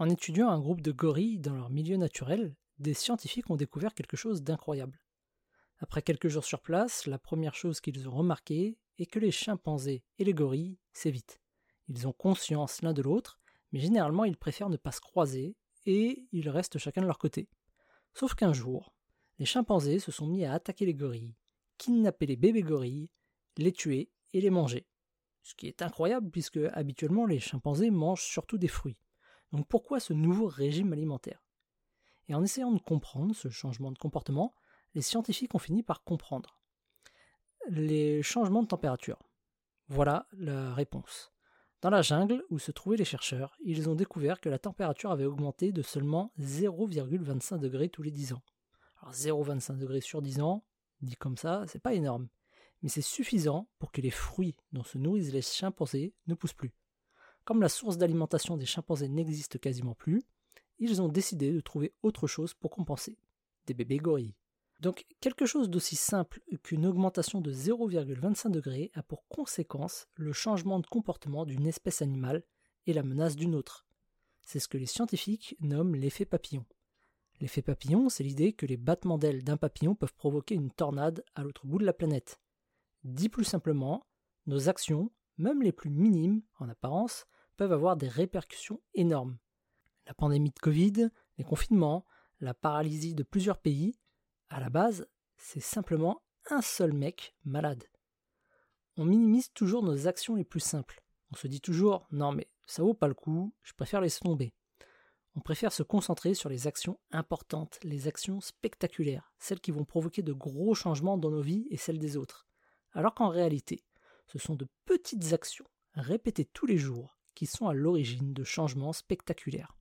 En étudiant un groupe de gorilles dans leur milieu naturel, des scientifiques ont découvert quelque chose d'incroyable. Après quelques jours sur place, la première chose qu'ils ont remarqué est que les chimpanzés et les gorilles s'évitent. Ils ont conscience l'un de l'autre, mais généralement ils préfèrent ne pas se croiser et ils restent chacun de leur côté. Sauf qu'un jour, les chimpanzés se sont mis à attaquer les gorilles, kidnapper les bébés gorilles, les tuer et les manger. Ce qui est incroyable puisque habituellement les chimpanzés mangent surtout des fruits. Donc pourquoi ce nouveau régime alimentaire? Et en essayant de comprendre ce changement de comportement, les scientifiques ont fini par comprendre les changements de température. Voilà la réponse. Dans la jungle où se trouvaient les chercheurs, ils ont découvert que la température avait augmenté de seulement 0,25 degrés tous les 10 ans. Alors 0,25 degrés sur 10 ans, dit comme ça, c'est pas énorme, mais c'est suffisant pour que les fruits dont se nourrissent les chimpanzés ne poussent plus. Comme la source d'alimentation des chimpanzés n'existe quasiment plus, ils ont décidé de trouver autre chose pour compenser. Des bébés gorilles. Donc quelque chose d'aussi simple qu'une augmentation de 0,25 degrés a pour conséquence le changement de comportement d'une espèce animale et la menace d'une autre. C'est ce que les scientifiques nomment l'effet papillon. L'effet papillon, c'est l'idée que les battements d'ailes d'un papillon peuvent provoquer une tornade à l'autre bout de la planète. Dit plus simplement, nos actions, même les plus minimes en apparence, peuvent avoir des répercussions énormes. La pandémie de Covid, les confinements, la paralysie de plusieurs pays, à la base, c'est simplement un seul mec malade. On minimise toujours nos actions les plus simples. On se dit toujours non mais ça vaut pas le coup, je préfère laisser tomber. On préfère se concentrer sur les actions importantes, les actions spectaculaires, celles qui vont provoquer de gros changements dans nos vies et celles des autres. Alors qu'en réalité, ce sont de petites actions répétées tous les jours qui sont à l'origine de changements spectaculaires.